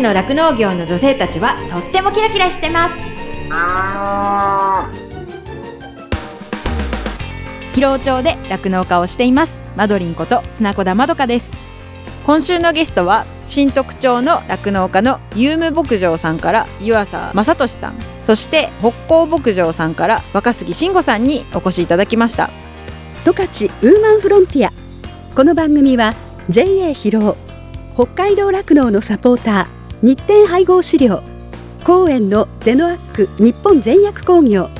ちの酪農業の女性たちはとってもキラキラしてます。広尾町で酪農家をしています。マドリンこと砂子田まどかです。今週のゲストは新徳町の酪農家のユーム牧場さんから湯浅正俊さん。そして北港牧場さんから若杉慎吾さんにお越しいただきました。十勝ウーマンフロンティア。この番組は JA 広尾北海道酪農のサポーター日展配合飼料。公園のゼノアック日本全薬工業。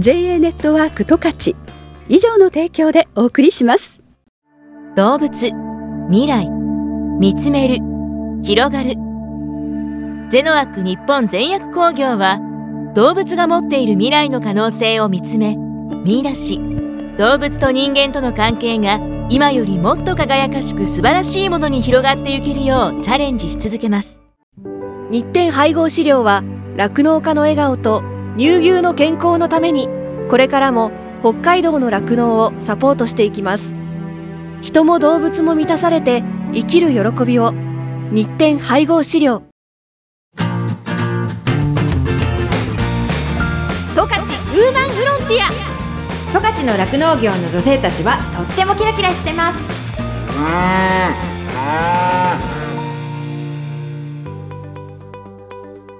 JA ネットワーク十勝。以上の提供でお送りします。動物未来。見つめる。広がる。ゼノアック日本全薬工業は動物が持っている未来の可能性を見つめ見出し。動物と人間との関係が今よりもっと輝かしく素晴らしいものに広がっていけるようチャレンジし続けます。日展配合飼料は酪農家の笑顔と乳牛の健康のためにこれからも北海道の酪農をサポートしていきます。人も動物も満たされて生きる喜びを。日展配合飼料。十勝ウーマンフロンティア。十勝の酪農業の女性たちはとってもキラキラしてます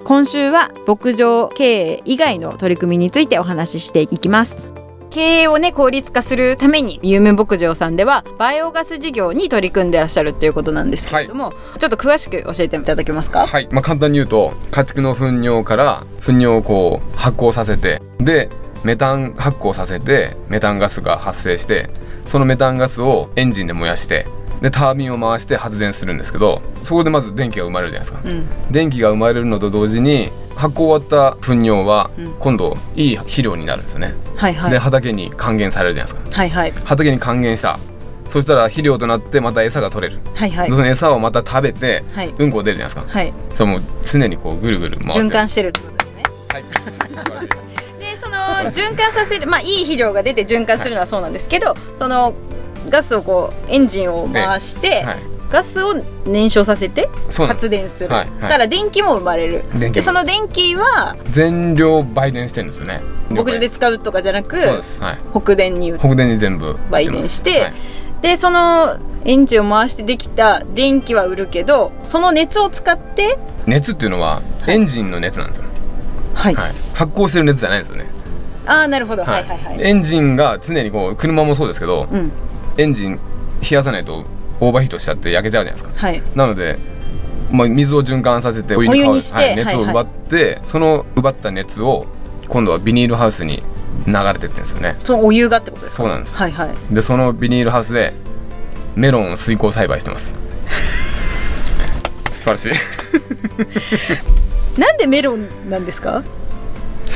今週は牧場経営以外の取り組みについてお話ししていきます。経営をね効率化するために有名牧場さんではバイオガス事業に取り組んでらっしゃるっていうことなんですけれども、ちょっと詳しく教えていただけますか？はい、まあ、簡単に言うと家畜の糞尿から糞尿をこう発酵させてでメタン発酵させてメタンガスが発生してそのメタンガスをエンジンで燃やしてでタービンを回して発電するんですけどそこでまず電気が生まれるじゃないですか、うん。電気が生まれるのと同時に発酵終わった糞尿はうん。今度いい肥料になるんですよね、はいはい。で畑に還元されるじゃないですか。はいはい。畑に還元した。そしたら肥料となってまた餌が取れる、はいはい。その餌をまた食べてはい。うんこ出るじゃないですか。はい。それもう常にこうぐるぐる回ってる。循環してるってことですね。はい。でその循環させるまあいい肥料が出て循環するのはそうなんですけど、そのガスをこうエンジンを回して、はい。ガスを燃焼させて発電する、はいはい。だから電気も生まれる。でその電気は全量売電してるんですよね。牧場で使うとかじゃなくそうです。はい。北電に北電に全部売電して、はい。でそのエンジンを回してできた電気は売るけどその熱を使って熱っていうのはエンジンの熱なんですよ、はい、はい、発酵してる熱じゃないんですよね、ああなるほど、はい、はいはい。エンジンが常にこう車もそうですけど、うんエンジン冷やさないとオーバーヒートしちゃって焼けちゃうじゃないですか。はい。なので、まあ、水を循環させてお湯に変わるはい、熱をはいはい。奪って、その奪った熱を今度はビニールハウスに流れてってんですよね。そのお湯がってことですか？そうなんです。はいはい。でそのビニールハウスでメロンを水耕栽培してます。素晴らしい。なんでメロンなんですか？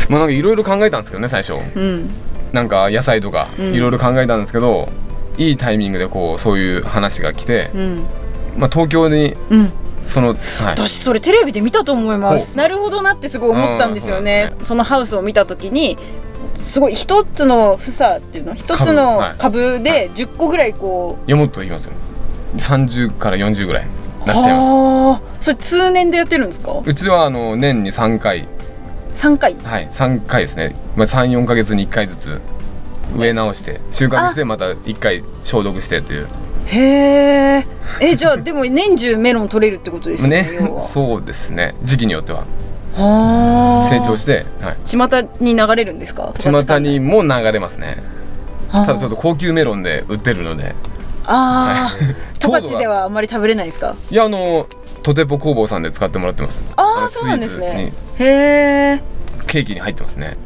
まあなんかいろいろ考えたんですけどね最初。うん。なんか野菜とかうん。いろいろ考えたんですけど、いいタイミングでこうそういう話が来て、うん。まあ、東京にうん。その、はい、私それテレビで見たと思います。なるほどなってすごい思ったんですよね。そのハウスを見た時にすごい一つの房っていうの一つのはい。株で10個ぐらいこいやもっといきますよ。30から40ぐらいうなっちゃいます。はあ。それ通年でやってるんですか？うちはあの年に3回。3回。はい。3回ですね、まあ、34か月に1回ずつ植え直して収穫してまた1回消毒してという。へええじゃあ でも年中メロン取れるってことですよねそうですね。時期によっては。はあ。成長して、はい、巷に流れるんですか？巷にも流れますね。たただちょっと高級メロンで売ってるので。ああ 十勝ではあんまり食べれないですか？いやあのトテポ工房さんで使ってもらってます。のああそうなんですね。ツへえにケーキに入ってますね。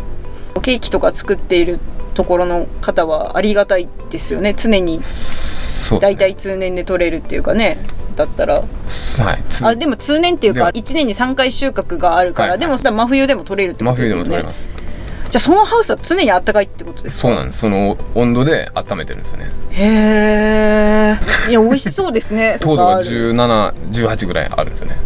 ケーキとか作っているところの方はありがたいですよね。常に。大体通年で取れるっていうかね。だったら。はい。つあでも通年っていうかでは1年に3回収穫があるから、でも真冬でも取れるってこ真冬とですよね。でも取れますじゃあそのハウスは常に暖かいってことですか？そうなんです。その温度で温めてるんですよね。へえいや美味しそうですね。糖度がそこ1718ぐらいあるんですよね。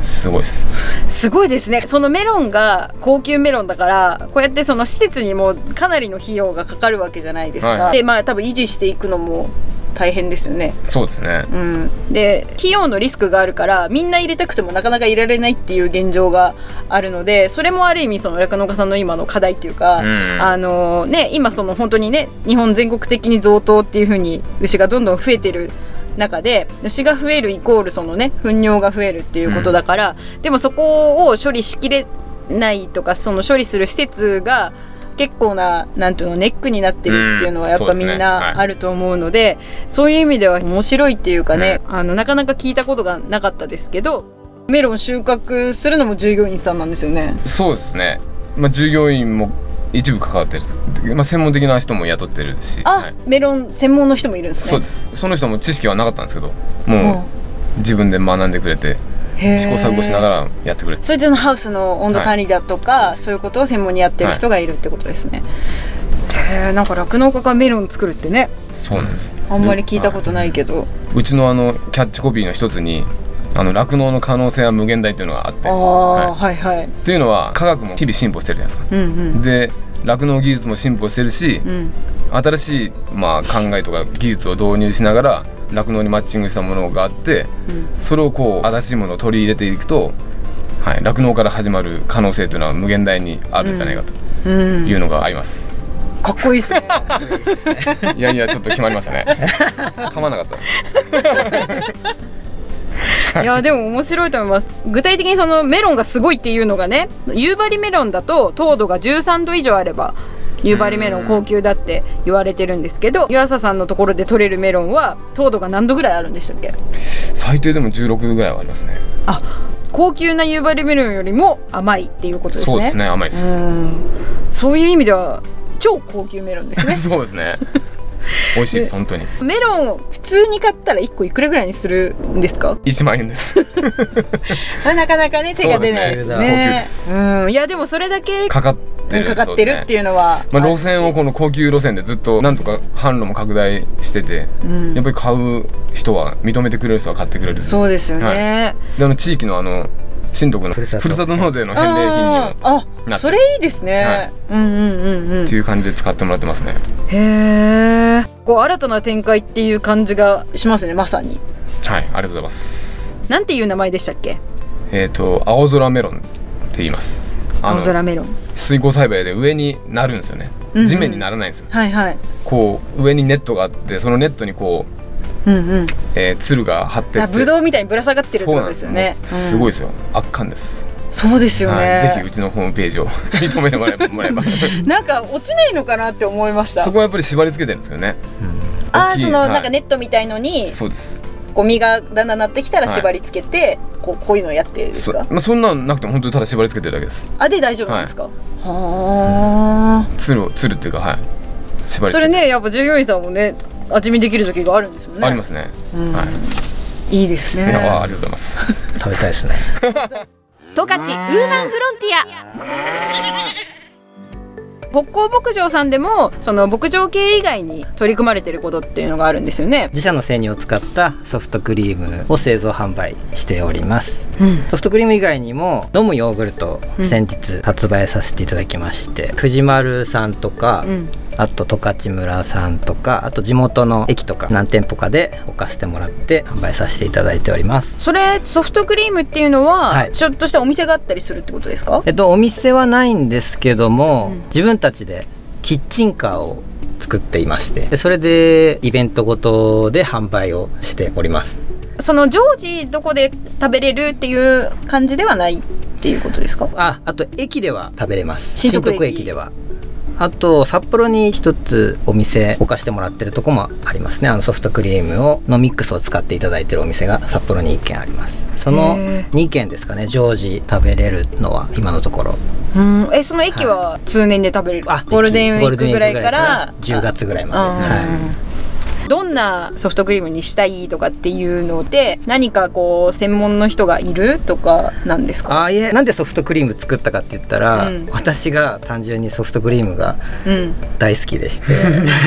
すごいです。すごいですね。そのメロンが高級メロンだからこうやってその施設にもかなりの費用がかかるわけじゃないですか、はいはい。でまあ多分維持していくのも大変ですよね。そうですね。うん、で費用のリスクがあるからみんな入れたくてもなかなか入れられないっていう現状があるのでそれもある意味その酪農家さんの今の課題っていうか、うん。あのね、今その本当にね日本全国的に増頭っていう風に牛がどんどん増えてる中で牛が増えるイコールそのね糞尿が増えるっていうことだから、でもそこを処理しきれないとかその処理する施設が結構ななんていうのネックになってるっていうのはやっぱみんなあると思うので、そういう意味では面白いっていうかね、あのなかなか聞いたことがなかったですけどメロン収穫するのも従業員さんなんですよね。そうですね。まあ従業員も一部関わってるまあ専門的な人も雇ってるしあ、はい。メロン専門の人もいるんですね。そうです。その人も知識はなかったんですけどもう自分で学んでくれて試行錯誤しながらやってくれて。それでのハウスの温度管理だとか、そういうことを専門にやってる人がいるってことですね。へえ、なんか酪農家がメロン作るってね、そうなんです。あんまり聞いたことないけど、うちのあのキャッチコピーの一つにあの酪農の可能性は無限大っていうのがあって。ああ、はい、はいっていうのは科学も日々進歩してるじゃないですか。うんうん。で酪農技術も進歩してるし、うん。新しい、まあ、考えとか技術を導入しながら酪農にマッチングしたものがあって、それをこう新しいものを取り入れていくとはい酪農から始まる可能性というのは無限大にあるんじゃないかとうん、いうのがあります、かっこいいですね。いやいやちょっと決まりましたね。噛まなかった。いやでも面白いと思います。具体的にそのメロンがすごいっていうのがね夕張メロンだと糖度が13度以上あれば夕張メロン高級だって言われてるんですけど湯浅さんのところで取れるメロンは糖度が何度ぐらいあるんでしたっけ？最低でも16ぐらいはありますね。あ高級な夕張メロンよりも甘いっていうことですね。そうですね甘いです、うん。そういう意味では超高級メロンですね。そうですね。美味しいです本当に。メロンを普通に買ったら1個いくらぐらいにするんですか？1万円です。なかなかね手が出ないですね。ね。うん。いやでもそれだけかかってるかかってるっていうのはまあ、路線をこの高級路線でずっとなんとか販路も拡大してて、うん。やっぱり買う人は認めてくれる人は買ってくれる。そうですよね、はい。であの地域のあの新徳のふるさと。納税の返礼品にもあそれいいですね、はい。うんうんうんうん。っていう感じで使ってもらってますね。へえこう新たな展開っていう感じがしますねまさに。はいありがとうございます。なんていう名前でしたっけ？えっ、と青空メロンって言います。あ青の空メロン。水耕栽培で上になるんですよね。うんうん。地面にならないんですよ、はいはい。こう上にネットがあってそのネットにこう、うんうん。えー、つるが張ってって。あブドウみたいにぶら下がってるってことですよね。すすごいですよ。圧巻です。そうですよね、はい、ぜひうちのホームページを 認めてもらえばもらえば。なんか落ちないのかなって思いました。そこはやっぱり縛り付けてるんですよね。あーその、はい。なんかネットみたいのに。そうですゴミがだんだんなってきたらはい。縛り付けて、こうこういうのをやってるんですそ,、かまあ、そんなんなくても本当にただ縛り付けてるだけです。あで大丈夫なんですか、はつるをつるっていうかはい。縛あそれり付けて。ねやっぱ従業員さんもね味見できる時があるんですよね。ありますね、うん。はい。いいですね。いやあありがとうございます。食べたいですね。十勝ウーマンフロンティア北港牧場さんでもその牧場系以外に取り組まれてることっていうのがあるんですよね。自社の生乳を使ったソフトクリームを製造販売しております。うん。ソフトクリーム以外にも飲むヨーグルトを先日発売させていただきまして、藤丸さんとか、うんあと十勝村さんとかあと地元の駅とか何店舗かで置かせてもらって販売させていただいております。それソフトクリームっていうのは、はい。ちょっとしたお店があったりするってことですか？えっとお店はないんですけども、うん。自分たちでキッチンカーを作っていましてでそれでイベントごとで販売をしております。その常時どこで食べれるっていう感じではないっていうことですか？ああと駅では食べれます。新徳駅。駅ではあと札幌に一つお店置かしてもらってるとこもありますね。あのソフトクリームをのミックスを使っていただいてるお店が札幌に1軒あります。そのへー。2軒ですかね。常時食べれるのは今のところ。うん。えその駅は通年で食べれる、あゴールデンウィークぐらいから10月ぐらいまで、あはいどんなソフトクリームにしたいとかっていうので何かこう専門の人がいるとかなんですか？あいえなんでソフトクリーム作ったかって言ったら、うん。私が単純にソフトクリームがうん。大好きでして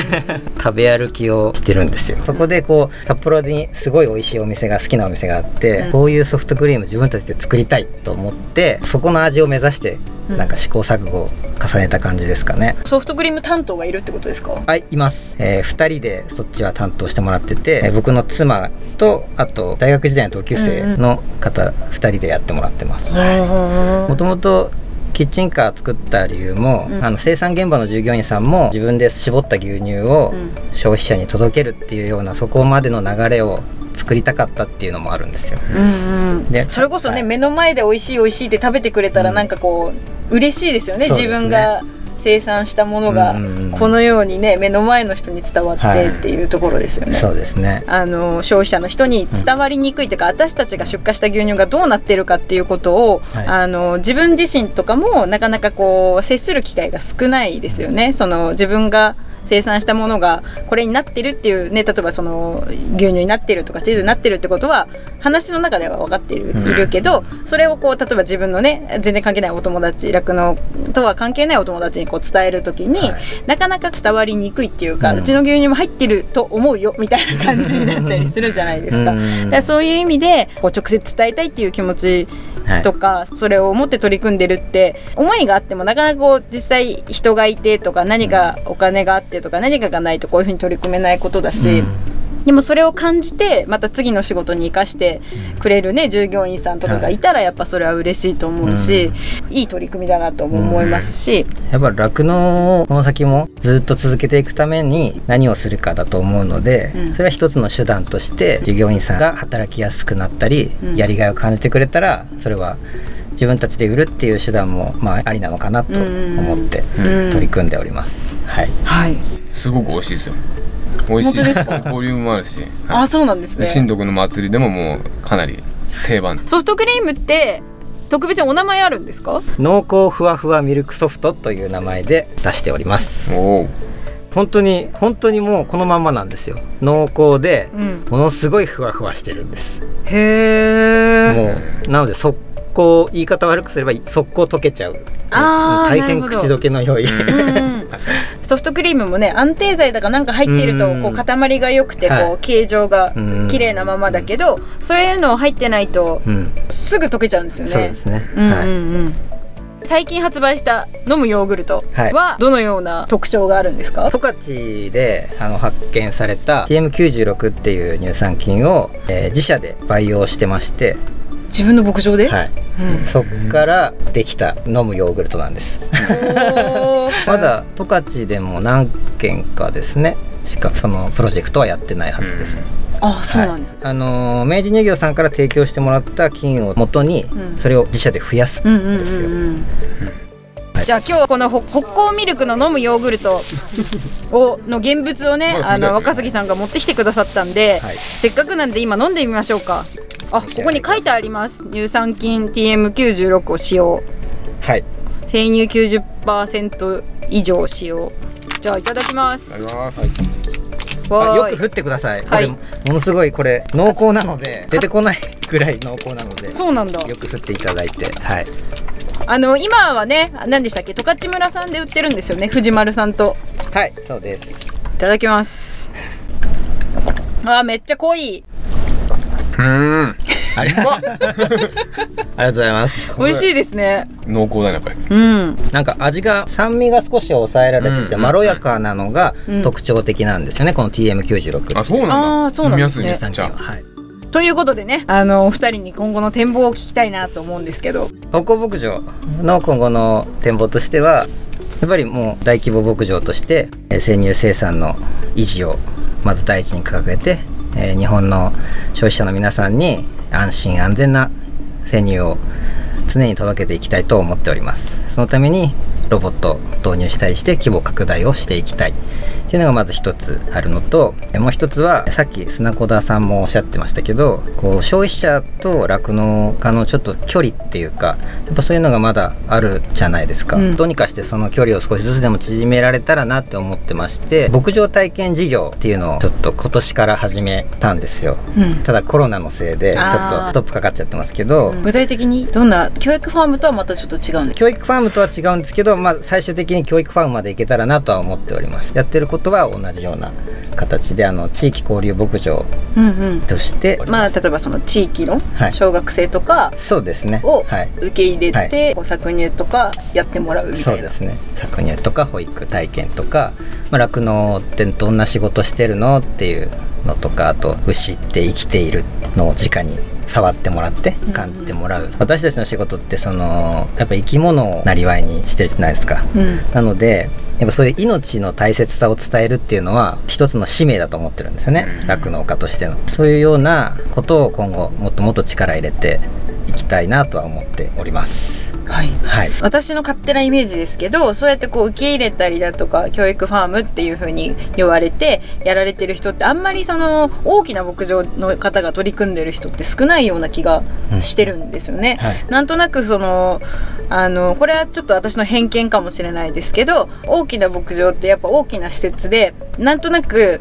食べ歩きをしてるんですよ。そこでこう札幌にすごい美味しいお店が好きなお店があって、うん。こういうソフトクリーム自分たちで作りたいと思ってそこの味を目指してうんなんか試行錯誤を重ねた感じですかね、ソフトクリーム担当がいるってことですか？はいいます、え2人でそっちは担当してもらってて、えー僕の妻とあと大学時代の同級生の方2人でやってもらってます、もともとキッチンカー作った理由も、うん。あの生産現場の従業員さんも自分で絞った牛乳をうん。消費者に届けるっていうようなそこまでの流れを作りたかったっていうのもあるんですよ。うんうん。でそれこそね、はい。目の前で美味しい美味しいって食べてくれたらうん。なんかこう嬉しいですよね、ね自分が生産したものがうんうんうんこのようにね目の前の人に伝わっはいてっていうところですよね。そうですね。あの消費者の人に伝わりにくいというか、私たちが出荷した牛乳がどうなってるかっていうことを、はいあの自分自身とかもなかなかこう接する機会が少ないですよね。その自分が生産したものがこれになってるっていうね例えばその牛乳になってるとかチーズになってるってことは話の中では分かっている,、けどそれをこう例えば自分のね全然関係ないお友達酪農とは関係ないお友達にこう伝えるときに、はい。なかなか伝わりにくいっていうか、ううんちの牛乳も入ってると思うよみたいな感じになったりするじゃないですか。うん。だからそういう意味でこう直接伝えたいっていう気持ちはい。とか、それを持って取り組んでるって思いがあってもなかなかこう実際人がいてとか何かお金があってとか何かがないとこういうふうに取り組めないことだし。うんでもそれを感じてまた次の仕事に生かしてくれるね従業員さんとかがいたらやっぱそれは嬉しいと思うし、いい取り組みだなとも思いますし、やっぱ酪農をこの先もずっと続けていくために何をするかだと思うので、うん。それは一つの手段として従業員さんが働きやすくなったり、うん。やりがいを感じてくれたらそれは自分たちで売るっていう手段もまあありなのかなと思ってうん。取り組んでおります。はい。はい、すごく美味しいですよ美味しい。ですか？ボリュームもあるし、あはい。そうなんですね。で新徳の祭りでももうかなり定番。ソフトクリームって特別にお名前あるんですか？濃厚ふわふわミルクソフトという名前で出しております。おお本当に本当にもうこのまんまなんですよ。濃厚でうん。ものすごいふわふわしてるんです。へえもうなので速攻言い方悪くすれば速攻溶けちゃう。あー大変口どけの良い、ソフトクリームもね安定剤だかなんか入ってるとうん。こう塊が良くてこはう形状がうん。綺麗なままだけどそういうの入ってないとうん、すぐ溶けちゃうんですよね。そうですね、最近発売した飲むヨーグルトはい。はどのような特徴があるんですか、十勝であの発見された TM96 っていう乳酸菌を、えー自社で培養してまして、自分の牧場で、はい、うん。そっからできた飲むヨーグルトなんです。まだ十勝でも何件かですね。しかそのプロジェクトはやってないはずです、あそうなんです、はい。あのー明治乳業さんから提供してもらった菌を元にうん。それを自社で増やすうんですよ、はい。じゃあ今日はこのほ北高ミルクの飲むヨーグルトを の現物をねまああの若杉さんが持ってきてくださったんで、はい。せっかくなんで今飲んでみましょうか。あここに書いてあります。乳酸菌 TM96 を使用。はい。生乳90%以上使用。じゃあいただきます。いただきます、あわーいよく振ってください、はい。ものすごいこれ濃厚なので出てこないぐらい濃厚なのでそうなんだ。よく振っていただいてはいあの今はね何でしたっけ十勝村さんで売ってるんですよね藤丸さんと。はいそうです。いただきます。あーめっちゃ濃い。うーん。ありがとうありがとうございます。美味しいですね。濃厚だねやっぱり。うん。なんか味が酸味が少し抑えられててうん。まろやかなのがうん。特徴的なんですよねこの TM96 あそうなんだ。あーそうなんですね。飲みやすいねじゃあ。はいということでねあのお二人に今後の展望を聞きたいなと思うんですけど。北高牧場の今後の展望としてはやっぱりもう大規模牧場として生乳生産の維持をまず第一に掲げて、え日本の消費者の皆さんに安心安全な生乳を常に届けていきたいと思っております。そのためにロボットを導入したりして規模拡大をしていきたい。っていうのがまず一つあるのとえもう一つはさっき砂子田さんもおっしゃってましたけどこう消費者と酪農家のちょっと距離っていうかやっぱそういうのがまだあるじゃないですか、うん。どうにかしてその距離を少しずつでも縮められたらなって思ってまして牧場体験事業っていうのをちょっと今年から始めたんですよ、うん。ただコロナのせいでちょっとストップかかっちゃってますけど、具体的にどんな教育ファームとはまたちょっと違う？んです教育ファームとは違うんですけど、まあ、最終的に教育ファームまでいけたらなとは思っております。やってることは同じような形であの地域交流牧場うんうん。として、まあ例えばその地域のはい。小学生とかそうですね。をはい。受け入れて、搾乳とかやってもらうみたいうな。そですね。搾乳とか保育体験とかまあ酪農、ってどんな仕事してるのっていうのとかあと牛って生きているのを直に触ってもらって感じてもらう、私たちの仕事ってそのやっぱ生き物をなりわいにしてるじゃないですか、うん。なのでやっぱそういう命の大切さを伝えるっていうのは一つの使命だと思ってるんですよね。酪農家としての。そういうようなことを今後もっともっと力入れていきたいなとは思っておりますはい。はい。私の勝手なイメージですけどそうやってこう受け入れたりだとか教育ファームっていう風に言われてやられてる人ってあんまりその大きな牧場の方が取り組んでる人って少ないような気がしてるんですよね。はい。なんとなくそのあのこれはちょっと私の偏見かもしれないですけど大きな牧場ってやっぱ大きな施設でなんとなく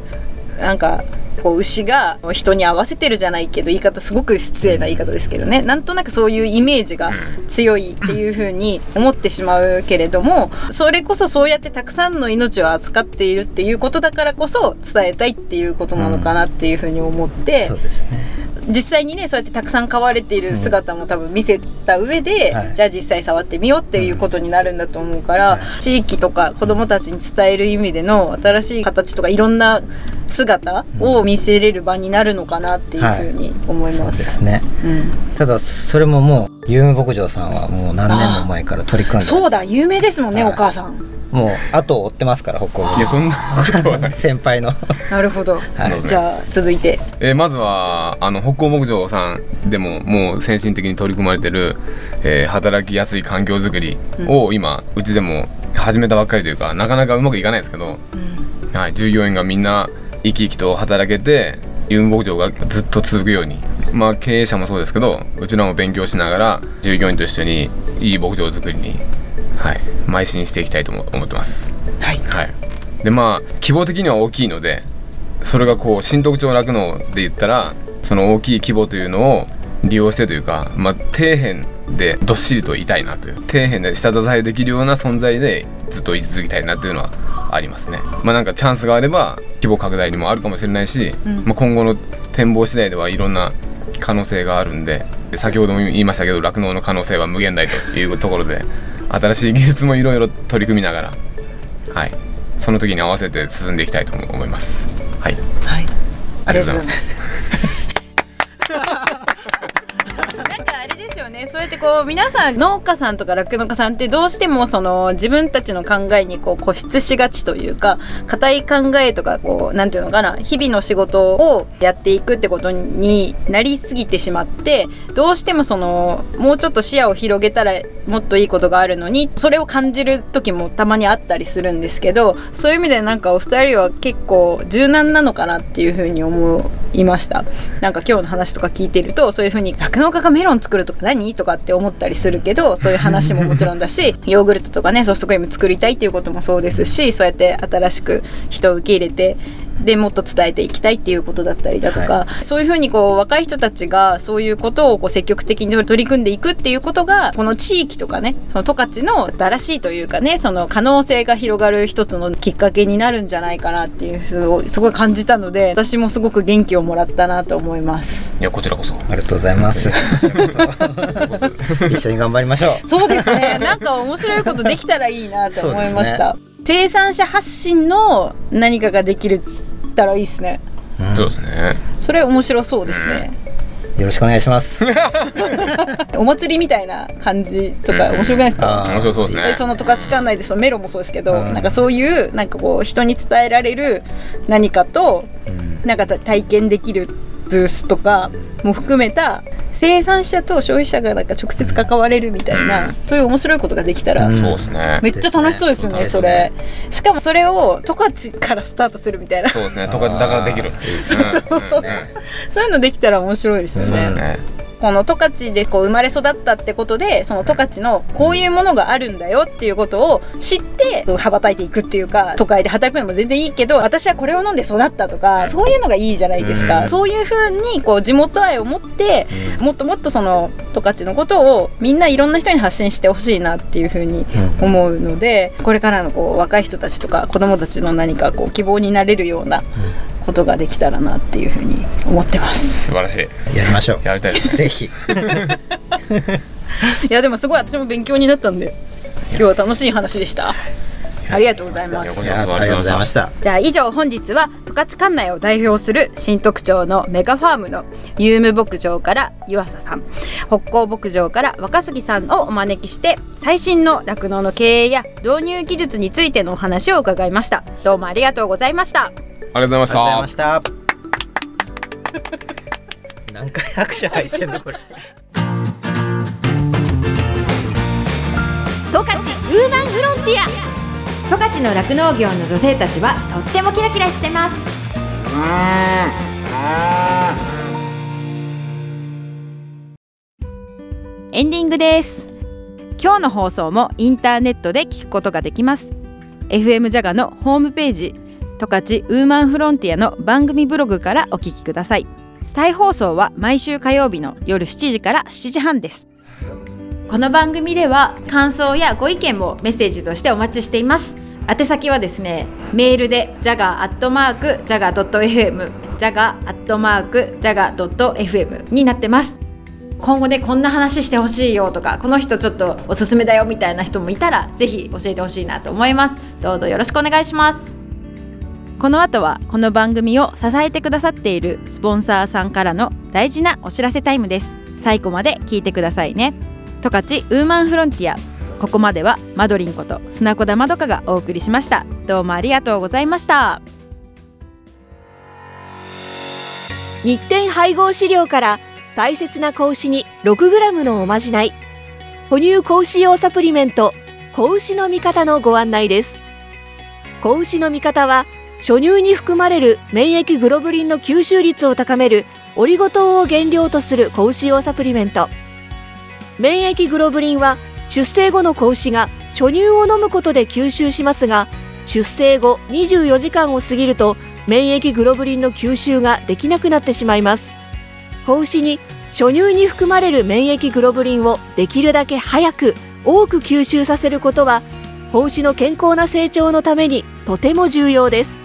なんかこう牛が人に合わせてるじゃないけど言い方すごく失礼な言い方ですけどね。なんとなくそういうイメージが強いっていう風に思ってしまうけれどもそれこそそうやってたくさんの命を扱っているっていうことだからこそ伝えたいっていうことなのかなっていう風に思って、そうですね実際にねそうやってたくさん飼われている姿も多分見せた上で、はい。じゃあ実際触ってみようっていうことになるんだと思うから、はい。地域とか子どもたちに伝える意味での新しい形とかいろんな姿を見せれる場になるのかなっていうふうに思いそうま。ですすね。うん。ただそれももう有無牧場さんはもう何年も前から取り組んで。そうだ有名ですもんね、はい。お母さん。もう後を追ってますから北高いやそんなことはない。先輩の。なるほど、はい。じゃあ続いて。えーまずはあの北高牧場さんでももう先進的に取り組まれてる、えー働きやすい環境づくりを今うちでも始めたばっかりというかなかなかうまくいかないですけど、はい、従業員がみんな生き生きと働けて有無牧場がずっと続くように。まあ経営者もそうですけどうちらも勉強しながら従業員と一緒にいい牧場づくりに、はい、邁進していきたいと思思ってます。はいはい、でまあ規模的には大きいのでそれがこう新特徴酪農で言ったらその大きい規模というのを利用してというか、まあ、底辺でどっしりといたいなという底辺で下支えできるような存在でずっと居続きたいなというのはありますね。まあなんかチャンスがあれば規模拡大にもあるかもしれないし、まあ、今後の展望次第ではいろんな可能性があるんでで先ほども言いましたけど酪農の可能性は無限大というところで新しい技術もいろいろ取り組みながらはい、その時に合わせて進んでいきたいと思います。はい、はいありがとうございます。ね。そうやってこう皆さん農家さんとか酪農家さんってどうしてもその自分たちの考えにこう固執しがちというか固い考えとかこうなんていうのかな日々の仕事をやっていくってことになりすぎてしまってどうしてもそのもうちょっと視野を広げたらもっといいことがあるのにそれを感じる時もたまにあったりするんですけどそういう意味でなんかお二人は結構柔軟なのかなっていうふうに思いました。なんか今日の話とか聞いてるとそういうふうに酪農家がメロン作るとか何？とかって思ったりするけどそういう話ももちろんだし ヨーグルトとかねソフトクリーム作りたいっていうこともそうですしそうやって新しく人を受け入れてでもっと伝えていきたいっていうことだったりだとか、そういうふうにこう若い人たちがそういうことをこう積極的に取り組んでいくっていうことがこの地域とかねその十勝の新しいというかねその可能性が広がる一つのきっかけになるんじゃないかなっていうすごいすごい感じたので私もすごく元気をもらったなと思います。いやこちらこそ。ありがとうございます 一緒に頑張りましょうそうですね。なんか面白いことできたらいいなと思いました。生産者発信の何かができるったらいいですね。そうですね。それ面白そうですね。よろしくお願いします。お祭りみたいな感じとかうん。面白くないですか、面白そうですね。で。その十勝管内でそのメロンもそうですけど、うん。なんかそういうなんかこう人に伝えられる何かとうん。なんか体験できるブースとかも含めた生産者と消費者がなんか直接関われるみたいな、うんそういう面白いことができたら、うんそうですねめ。っちゃ楽しそうですよねねそれしかもそれを十勝からスタートするみたいなそうですね。十勝だからできる。そうそうねそういうのできたら面白いですよそうねですね。この十勝でこう生まれ育ったってことでその十勝のこういうものがあるんだよっていうことを知って羽ばたいていくっていうか都会で働くのも全然いいけど私はこれを飲んで育ったとかそういうのがいいじゃないですか、うん。そういうふうにこう地元愛を持ってもっともっとその十勝のことをみんないろんな人に発信してほしいなっていうふうにうん。思うのでこれからのこう若い人たちとか子供たちの何かこう希望になれるようなことができたらなっていうふうに思ってます。素晴らしい。やりましょう。やりたいですね。ぜひ。いやでもすごい私も勉強になったんで今日は楽しい話でした。ありがとうございます。こいやありがとうございました。じゃあ以上本日は十勝管内を代表する新特徴のメガファームのユーム牧場から湯浅さん北高牧場から若杉さんをお招きして最新の酪農の経営や導入技術についてのお話を伺いました。どうもありがとうございましたありがとうございましありがとうございまたした。何回拍手入ってんのこれ。十勝ウーマンフロンティア。十勝の酪農業の女性たちはとってもキラキラしてます。エンディングです。今日の放送もインターネットで聞くことができます。FM ジャガのホームページ十勝ウーマンフロンティアの番組ブログからお聞きください。再放送は毎週火曜日の夜7時から7時半です。この番組では感想やご意見もメッセージとしてお待ちしています。宛先はですねメールで jaga.jaga.fm jaga.jaga.fm になってます。今後ねこんな話してほしいよとかこの人ちょっとおすすめだよみたいな人もいたらぜひ教えてほしいなと思います。どうぞよろしくお願いします。この後はこの番組を支えてくださっているスポンサーさんからの大事なお知らせタイムです。最後まで聞いてくださいね。十勝ウーマンフロンティア。ここまではマドリンこと砂子田まどかがお送りしました。どうもありがとうございました。日展配合飼料から大切な子牛に 6g のおまじない。哺乳子牛用サプリメント。子牛の味方のご案内です。子牛の味方は初乳に含まれる免疫グロブリンの吸収率を高めるオリゴ糖を原料とする子牛用サプリメント。免疫グロブリンは出生後の子牛が初乳を飲むことで吸収しますが出生後24時間を過ぎると免疫グロブリンの吸収ができなくなってしまいます。子牛に初乳に含まれる免疫グロブリンをできるだけ早く多く吸収させることは子牛の健康な成長のためにとても重要です。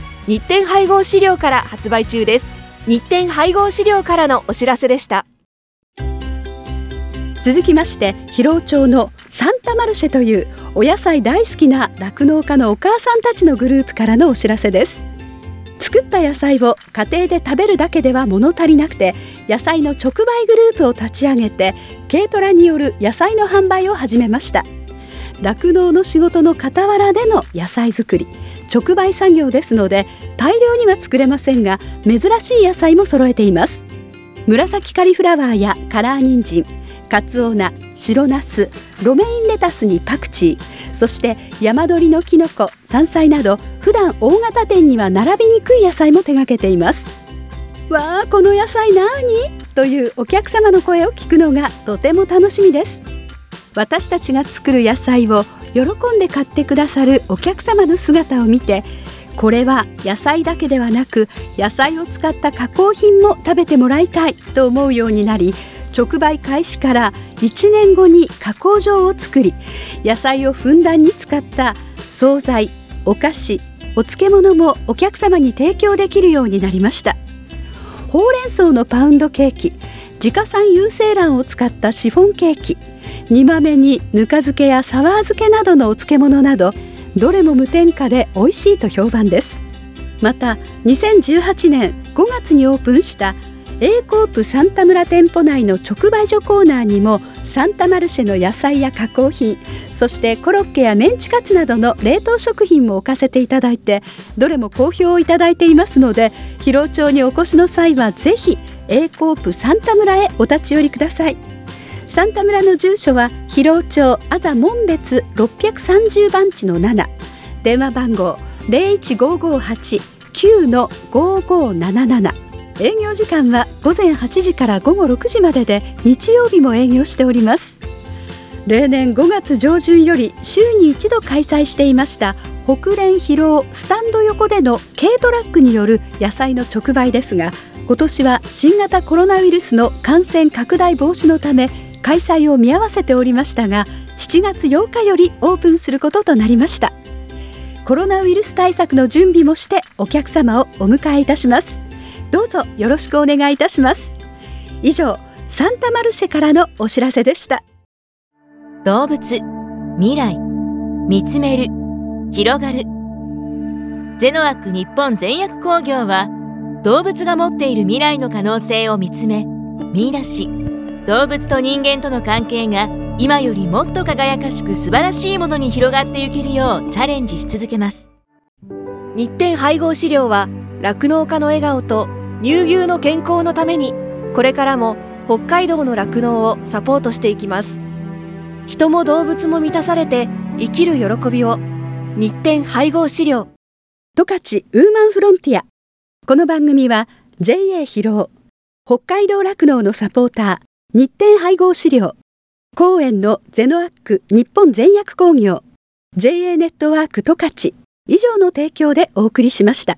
日展配合飼料から発売中です。日展配合飼料からのお知らせでした。続きまして広尾町のサンタマルシェというお野菜大好きな酪農家のお母さんたちのグループからのお知らせです。作った野菜を家庭で食べるだけでは物足りなくて野菜の直売グループを立ち上げて軽トラによる野菜の販売を始めました。酪農の仕事の傍らでの野菜作り。直売作業ですので大量には作れませんが珍しい野菜も揃えています。紫カリフラワーやカラー人参カツオナ白ナスロメインレタスにパクチーそして山鳥のキノコ山菜など普段大型店には並びにくい野菜も手掛けています。わあこの野菜なというお客様の声を聞くのがとても楽しみです。私たちが作る野菜を喜んで買ってくださるお客様の姿を見てこれは野菜だけではなく野菜を使った加工品も食べてもらいたいと思うようになり直売開始から1年後に加工場を作り野菜をふんだんに使った惣菜お菓子お漬物もお客様に提供できるようになりました。ほうれん草のパウンドケーキ自家産有精卵を使ったシフォンケーキ煮豆にぬか漬けやサワー漬けなどのお漬物などどれも無添加で美味しいと評判です。また2018年5月にオープンした A コープサンタ村店舗内の直売所コーナーにもサンタマルシェの野菜や加工品そしてコロッケやメンチカツなどの冷凍食品も置かせていただいてどれも好評をいただいていますので広尾町にお越しの際はぜひ A コープサンタ村へお立ち寄りください。サンタ村の住所は広尾町あざ門別630番地の7電話番号0155 9-5577営業時間は午前8時から午後6時までで日曜日も営業しております。例年5月上旬より週に一度開催していました北連広尾スタンド横での軽トラックによる野菜の直売ですが今年は新型コロナウイルスの感染拡大防止のため開催を見合わせておりましたが7月8日よりオープンすることとなりました。コロナウイルス対策の準備もしてお客様をお迎えいたします。どうぞよろしくお願いいたします。以上サンタマルシェからのお知らせでした。動物未来見つめる広がる。ゼノアック日本全薬工業は動物が持っている未来の可能性を見つめ見出し動物と人間との関係が今よりもっと輝かしく素晴らしいものに広がっていけるようチャレンジし続けます。日展配合飼料は酪農家の笑顔と乳牛の健康のためにこれからも北海道の酪農をサポートしていきます。人も動物も満たされて生きる喜びを。日展配合飼料。十勝ウーマンフロンティア。この番組は JA 広尾。北海道酪農のサポーター日展配合資料。公園のゼノアック日本全薬工業。JA ネットワーク十勝。以上の提供でお送りしました。